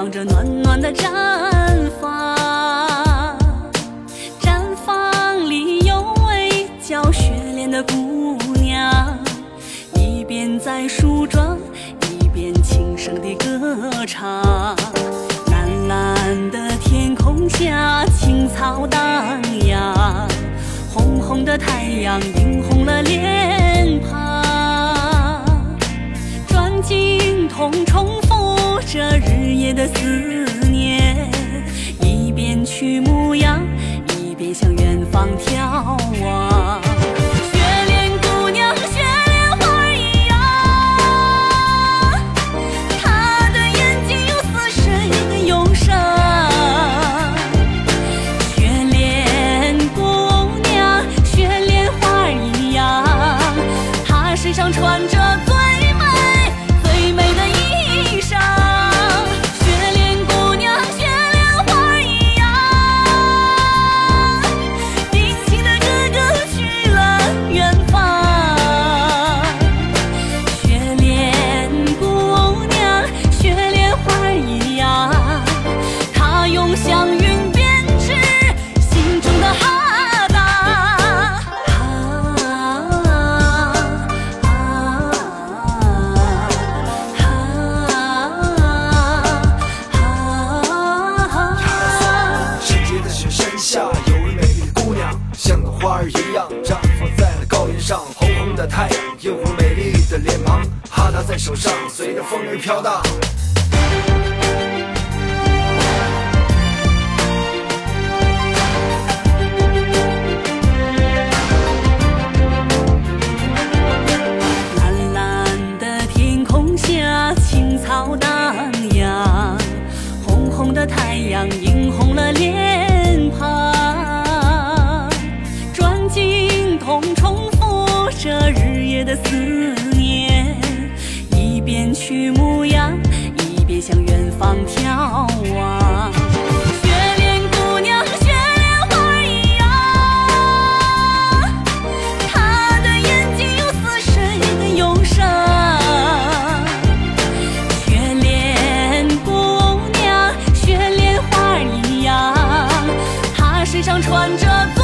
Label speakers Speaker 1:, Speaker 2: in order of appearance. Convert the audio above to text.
Speaker 1: 放着暖暖的毡房，毡房里有位叫雪莲的姑娘，一边在梳妆，一边轻声地歌唱。蓝蓝的天空下，青草荡漾，红红的太阳映红了脸庞。转经筒重复的思花儿一样
Speaker 2: 绽放在了高原上。红红的太阳映红美丽的脸庞，哈达在手上随着风儿飘荡。
Speaker 1: 伴着